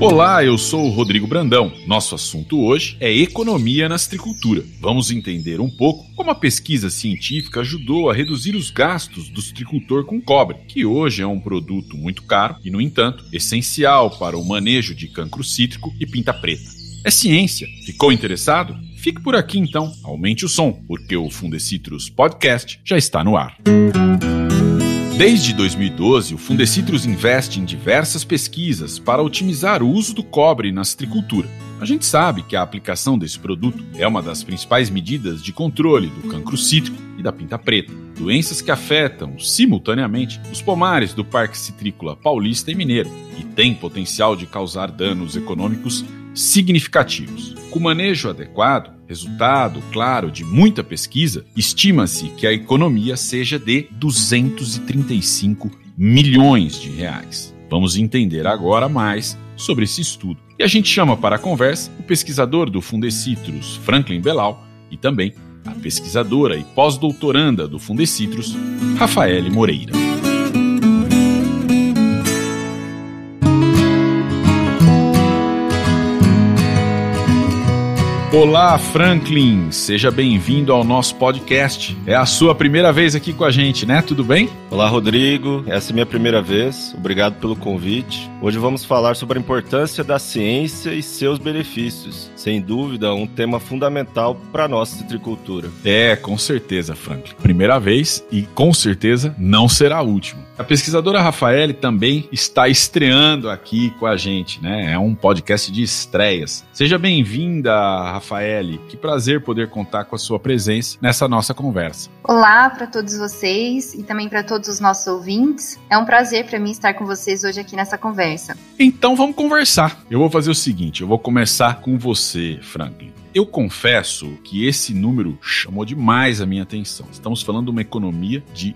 Olá, eu sou o Rodrigo Brandão. Nosso assunto hoje é economia na citricultura. Vamos entender um pouco como a pesquisa científica ajudou a reduzir os gastos do citricultor com cobre, que hoje é um produto muito caro e, no entanto, essencial para o manejo de cancro cítrico e pinta preta. É ciência. Ficou interessado? Fique por aqui então, aumente o som, porque o Fundecitrus Podcast já está no ar. Desde 2012, o Fundecitrus investe em diversas pesquisas para otimizar o uso do cobre na citricultura. A gente sabe que a aplicação desse produto é uma das principais medidas de controle do cancro cítrico e da pinta preta, doenças que afetam simultaneamente os pomares do Parque Citrícola Paulista e Mineiro e têm potencial de causar danos econômicos significativos. Com manejo adequado, resultado claro de muita pesquisa, estima-se que a economia seja de 235 milhões de reais. Vamos entender agora mais sobre esse estudo. E a gente chama para a conversa o pesquisador do Fundecitrus, Franklin Belal, e também a pesquisadora e pós-doutoranda do Fundecitrus, Rafaele Moreira. Olá, Franklin! Seja bem-vindo ao nosso podcast. É a sua primeira vez aqui com a gente, né? Tudo bem? Olá, Rodrigo. Essa é minha primeira vez. Obrigado pelo convite. Hoje vamos falar sobre a importância da ciência e seus benefícios. Sem dúvida, um tema fundamental para a nossa citricultura. É, com certeza, Franklin. Primeira vez e com certeza não será a última. A pesquisadora Rafaele também está estreando aqui com a gente, né? É um podcast de estreias. Seja bem-vinda, Rafaele. Que prazer poder contar com a sua presença nessa nossa conversa. Olá para todos vocês e também para todos os nossos ouvintes. É um prazer para mim estar com vocês hoje aqui nessa conversa. Então vamos conversar. Eu vou fazer o seguinte, eu vou começar com você, Franklin. Eu confesso que esse número chamou demais a minha atenção. Estamos falando de uma economia de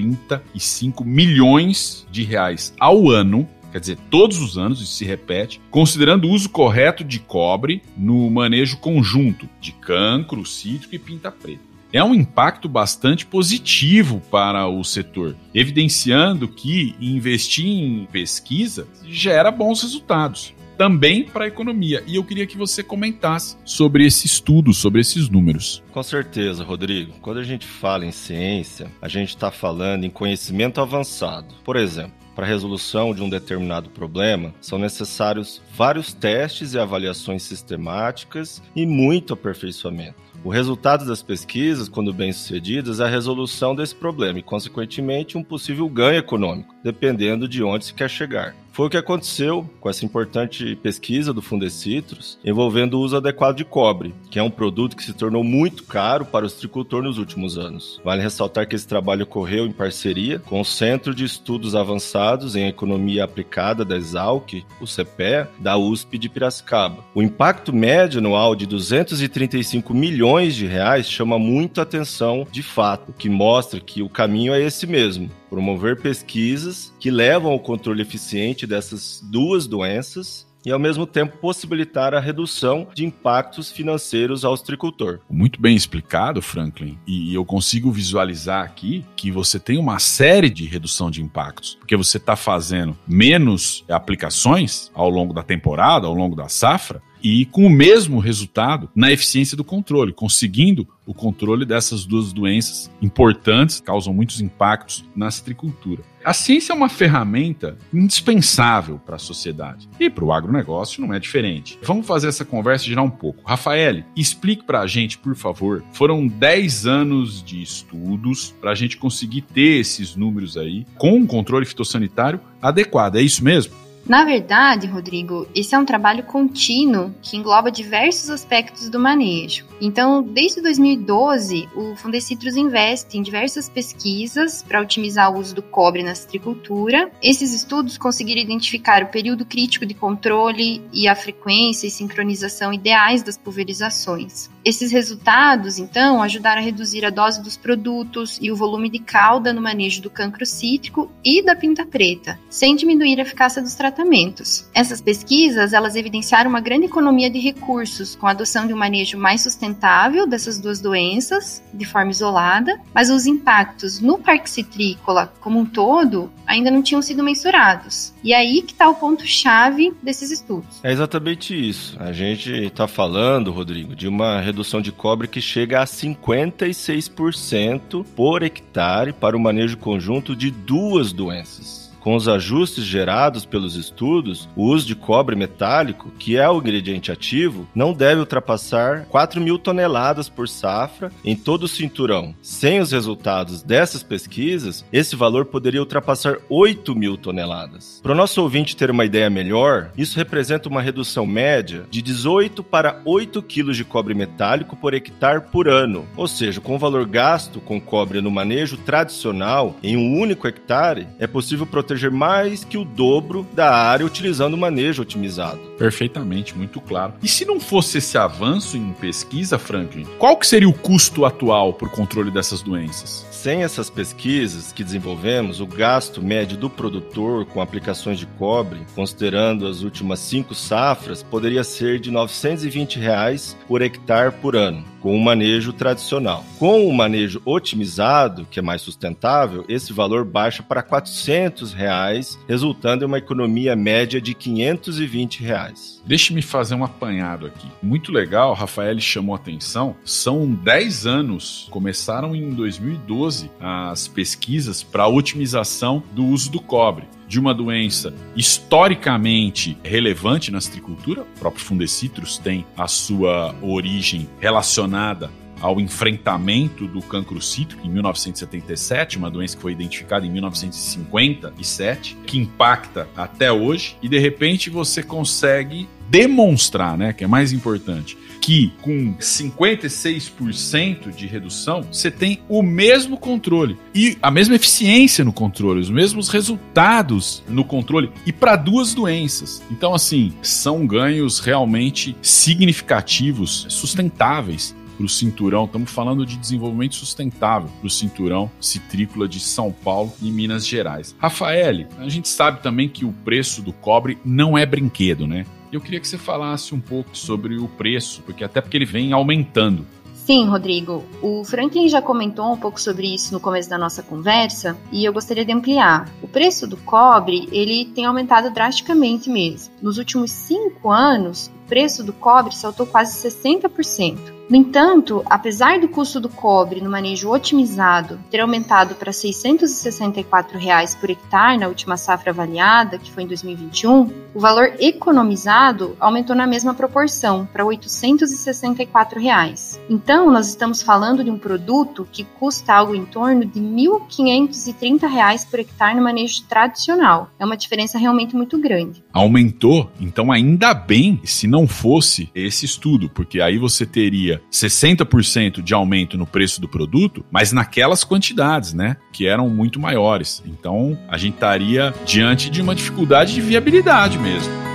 235 milhões de reais ao ano quer dizer, todos os anos, isso se repete, considerando o uso correto de cobre no manejo conjunto de cancro, cítrico e pinta preta. É um impacto bastante positivo para o setor, evidenciando que investir em pesquisa gera bons resultados também para a economia. E eu queria que você comentasse sobre esse estudo, sobre esses números. Com certeza, Rodrigo. Quando a gente fala em ciência, a gente está falando em conhecimento avançado. Por exemplo, para a resolução de um determinado problema, são necessários vários testes e avaliações sistemáticas e muito aperfeiçoamento. O resultado das pesquisas, quando bem sucedidas, é a resolução desse problema e, consequentemente, um possível ganho econômico, dependendo de onde se quer chegar. Foi o que aconteceu com essa importante pesquisa do Fundecitrus envolvendo o uso adequado de cobre, que é um produto que se tornou muito caro para o citricultor nos últimos anos. Vale ressaltar que esse trabalho ocorreu em parceria com o Centro de Estudos Avançados em Economia Aplicada da Exalc, o CPE, da USP de Piracicaba. O impacto médio anual de 235 milhões de reais chama muito atenção de fato, que mostra que o caminho é esse mesmo promover pesquisas que levam ao controle eficiente dessas duas doenças e, ao mesmo tempo, possibilitar a redução de impactos financeiros ao tricultor. Muito bem explicado, Franklin. E eu consigo visualizar aqui que você tem uma série de redução de impactos, porque você está fazendo menos aplicações ao longo da temporada, ao longo da safra, e com o mesmo resultado na eficiência do controle, conseguindo o controle dessas duas doenças importantes, causam muitos impactos na citricultura. A ciência é uma ferramenta indispensável para a sociedade e para o agronegócio não é diferente. Vamos fazer essa conversa girar um pouco. Rafael, explique para a gente, por favor. Foram 10 anos de estudos para a gente conseguir ter esses números aí com um controle fitossanitário adequado. É isso mesmo? Na verdade, Rodrigo, esse é um trabalho contínuo que engloba diversos aspectos do manejo. Então, desde 2012, o Fundecitrus investe em diversas pesquisas para otimizar o uso do cobre na citricultura. Esses estudos conseguiram identificar o período crítico de controle e a frequência e sincronização ideais das pulverizações. Esses resultados, então, ajudaram a reduzir a dose dos produtos e o volume de cauda no manejo do cancro cítrico e da pinta preta, sem diminuir a eficácia dos tratamentos tratamentos. Essas pesquisas, elas evidenciaram uma grande economia de recursos com a adoção de um manejo mais sustentável dessas duas doenças, de forma isolada, mas os impactos no parque citrícola como um todo ainda não tinham sido mensurados. E aí que está o ponto-chave desses estudos. É exatamente isso. A gente está falando, Rodrigo, de uma redução de cobre que chega a 56% por hectare para o manejo conjunto de duas doenças. Com os ajustes gerados pelos estudos, o uso de cobre metálico, que é o ingrediente ativo, não deve ultrapassar 4 mil toneladas por safra em todo o cinturão. Sem os resultados dessas pesquisas, esse valor poderia ultrapassar 8 mil toneladas. Para o nosso ouvinte ter uma ideia melhor, isso representa uma redução média de 18 para 8 quilos de cobre metálico por hectare por ano. Ou seja, com o valor gasto com cobre no manejo tradicional em um único hectare, é possível proteger proteger mais que o dobro da área utilizando o manejo otimizado. Perfeitamente, muito claro. E se não fosse esse avanço em pesquisa, Franklin, qual que seria o custo atual por controle dessas doenças? Sem essas pesquisas que desenvolvemos, o gasto médio do produtor com aplicações de cobre, considerando as últimas cinco safras, poderia ser de 920 reais por hectare por ano, com o manejo tradicional. Com o manejo otimizado, que é mais sustentável, esse valor baixa para 400 reais, resultando em uma economia média de 520 reais. Deixe-me fazer um apanhado aqui. Muito legal, Rafael chamou atenção. São 10 anos, começaram em 2012 2012 as pesquisas para otimização do uso do cobre de uma doença historicamente relevante na citricultura. O próprio Fundecitrus tem a sua origem relacionada ao enfrentamento do cancro cítrico em 1977, uma doença que foi identificada em 1957, que impacta até hoje, e de repente você consegue demonstrar, né, que é mais importante, que com 56% de redução, você tem o mesmo controle e a mesma eficiência no controle, os mesmos resultados no controle e para duas doenças. Então, assim, são ganhos realmente significativos, sustentáveis para o cinturão. Estamos falando de desenvolvimento sustentável para o cinturão citrícola de São Paulo e Minas Gerais. Rafael, a gente sabe também que o preço do cobre não é brinquedo, né? Eu queria que você falasse um pouco sobre o preço, porque até porque ele vem aumentando. Sim, Rodrigo. O Franklin já comentou um pouco sobre isso no começo da nossa conversa e eu gostaria de ampliar. O preço do cobre ele tem aumentado drasticamente mesmo. Nos últimos cinco anos, preço do cobre saltou quase 60%. No entanto, apesar do custo do cobre no manejo otimizado ter aumentado para 664 reais por hectare na última safra avaliada, que foi em 2021, o valor economizado aumentou na mesma proporção, para 864 reais. Então, nós estamos falando de um produto que custa algo em torno de 1.530 reais por hectare no manejo tradicional. É uma diferença realmente muito grande. Aumentou? Então, ainda bem se não fosse esse estudo, porque aí você teria 60% de aumento no preço do produto, mas naquelas quantidades, né? Que eram muito maiores. Então a gente estaria diante de uma dificuldade de viabilidade mesmo.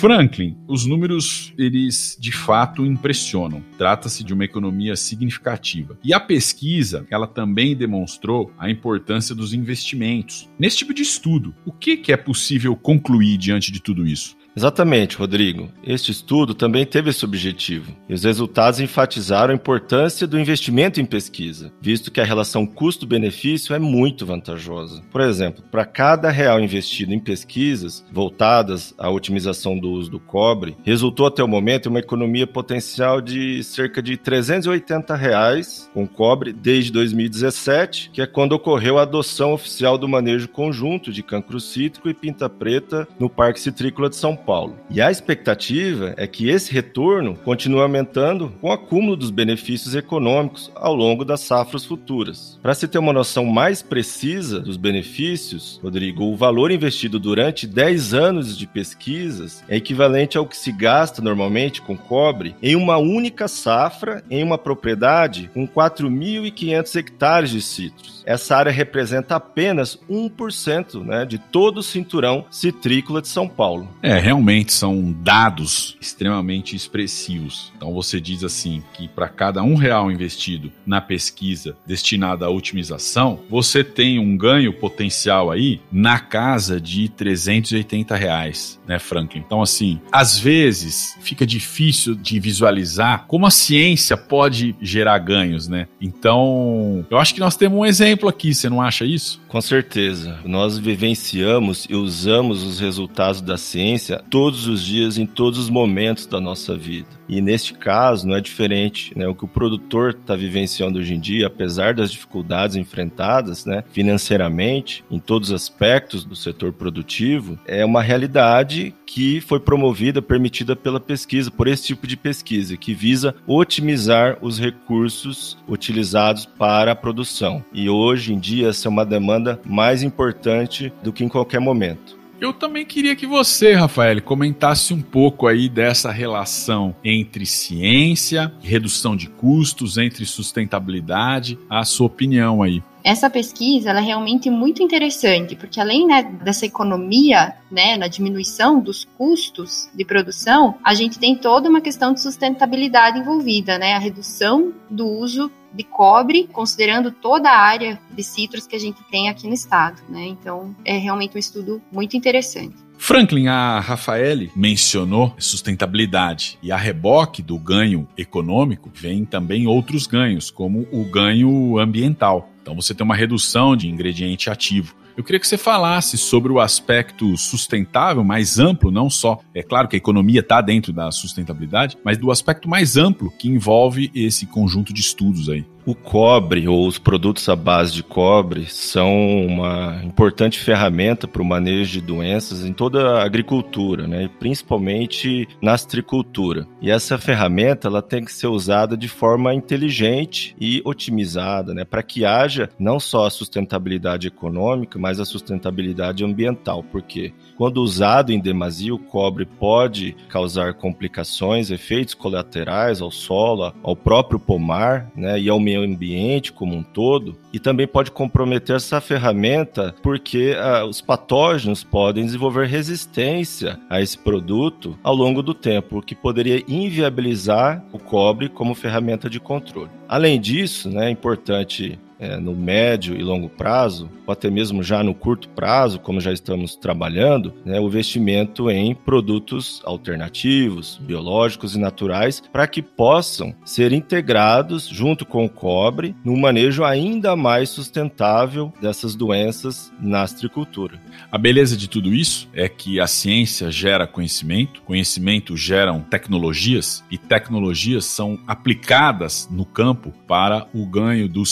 Franklin, os números, eles de fato impressionam. Trata-se de uma economia significativa. E a pesquisa, ela também demonstrou a importância dos investimentos. Nesse tipo de estudo, o que, é possível concluir diante de tudo isso? Exatamente, Rodrigo. Este estudo também teve esse objetivo, e os resultados enfatizaram a importância do investimento em pesquisa, visto que a relação custo-benefício é muito vantajosa. Por exemplo, para cada real investido em pesquisas voltadas à otimização do uso do cobre, resultou até o momento uma economia potencial de cerca de 380 reais com cobre desde 2017, que é quando ocorreu a adoção oficial do manejo conjunto de cancro cítrico e pinta preta no Parque Citrícola de São Paulo Paulo. E a expectativa é que esse retorno continue aumentando com o acúmulo dos benefícios econômicos ao longo das safras futuras. Para se ter uma noção mais precisa dos benefícios, Rodrigo, o valor investido durante 10 anos de pesquisas é equivalente ao que se gasta normalmente com cobre em uma única safra em uma propriedade com 4.500 hectares de citros. Essa área representa apenas 1% né, de todo o cinturão citrícola de São Paulo. É, realmente são dados extremamente expressivos. Então você diz assim que para cada um real investido na pesquisa destinada à otimização, você tem um ganho potencial aí na casa de 380 reais, né, Franklin? Então assim, às vezes fica difícil de visualizar como a ciência pode gerar ganhos, né? Então, eu acho que nós temos um exemplo aqui, você não acha isso? Com certeza. Nós vivenciamos e usamos os resultados da ciência todos os dias, em todos os momentos da nossa vida. E neste caso não é diferente, né? O que o produtor está vivenciando hoje em dia, apesar das dificuldades enfrentadas, né, financeiramente, em todos os aspectos do setor produtivo, é uma realidade que foi promovida, permitida pela pesquisa, por esse tipo de pesquisa, que visa otimizar os recursos utilizados para a produção. E hoje em dia essa é uma demanda mais importante do que em qualquer momento. Eu também queria que você, Rafael, comentasse um pouco aí dessa relação entre ciência, redução de custos, entre sustentabilidade, a sua opinião aí. Essa pesquisa é realmente muito interessante, porque além né, dessa economia, né, na diminuição dos custos de produção, a gente tem toda uma questão de sustentabilidade envolvida, né, a redução do uso de cobre, considerando toda a área de citros que a gente tem aqui no estado, né? Então, é realmente um estudo muito interessante. Franklin, a Rafaele mencionou sustentabilidade e a reboque do ganho econômico vem também outros ganhos, como o ganho ambiental. Então você tem uma redução de ingrediente ativo. Eu queria que você falasse sobre o aspecto sustentável mais amplo, não só, é claro que a economia está dentro da sustentabilidade, mas do aspecto mais amplo que envolve esse conjunto de estudos aí. O cobre ou os produtos à base de cobre são uma importante ferramenta para o manejo de doenças em toda a agricultura, né? principalmente na astricultura. E essa ferramenta ela tem que ser usada de forma inteligente e otimizada, né? para que haja não só a sustentabilidade econômica, mas a sustentabilidade ambiental, porque quando usado em demasia, o cobre pode causar complicações, efeitos colaterais ao solo, ao próprio pomar né? e ao meio ambiente como um todo e também pode comprometer essa ferramenta porque ah, os patógenos podem desenvolver resistência a esse produto ao longo do tempo, o que poderia inviabilizar o cobre como ferramenta de controle. Além disso, né, é importante é, no médio e longo prazo, ou até mesmo já no curto prazo, como já estamos trabalhando, né, o investimento em produtos alternativos, biológicos e naturais, para que possam ser integrados junto com o cobre no manejo ainda mais sustentável dessas doenças na astricultura. A beleza de tudo isso é que a ciência gera conhecimento, conhecimento geram tecnologias e tecnologias são aplicadas no campo para o ganho do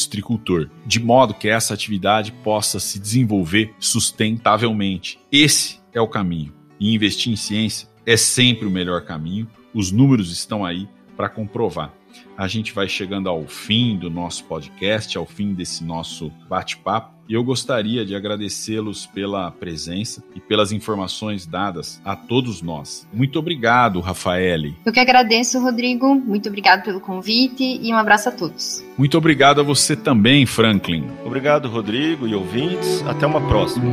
de modo que essa atividade possa se desenvolver sustentavelmente. Esse é o caminho. E investir em ciência é sempre o melhor caminho. Os números estão aí para comprovar a gente vai chegando ao fim do nosso podcast, ao fim desse nosso bate-papo. E eu gostaria de agradecê-los pela presença e pelas informações dadas a todos nós. Muito obrigado, Rafaele. Eu que agradeço, Rodrigo. Muito obrigado pelo convite e um abraço a todos. Muito obrigado a você também, Franklin. Obrigado, Rodrigo e ouvintes. Até uma próxima.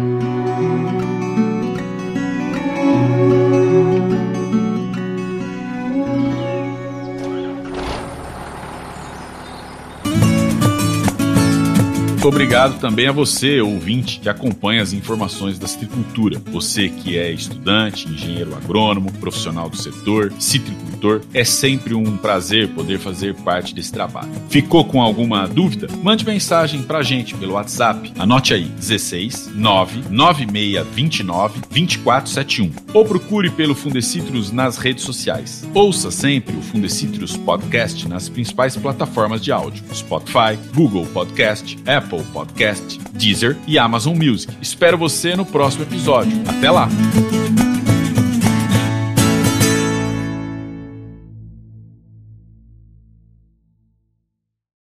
Muito obrigado também a você, ouvinte, que acompanha as informações da citricultura. Você que é estudante, engenheiro agrônomo, profissional do setor, citricultor, é sempre um prazer poder fazer parte desse trabalho. Ficou com alguma dúvida? Mande mensagem pra gente pelo WhatsApp. Anote aí: 16 99629 2471 ou procure pelo Fundecitrus nas redes sociais. Ouça sempre o Fundecitrus Podcast nas principais plataformas de áudio: Spotify, Google Podcast, Apple Podcast, Deezer e Amazon Music. Espero você no próximo episódio. Até lá!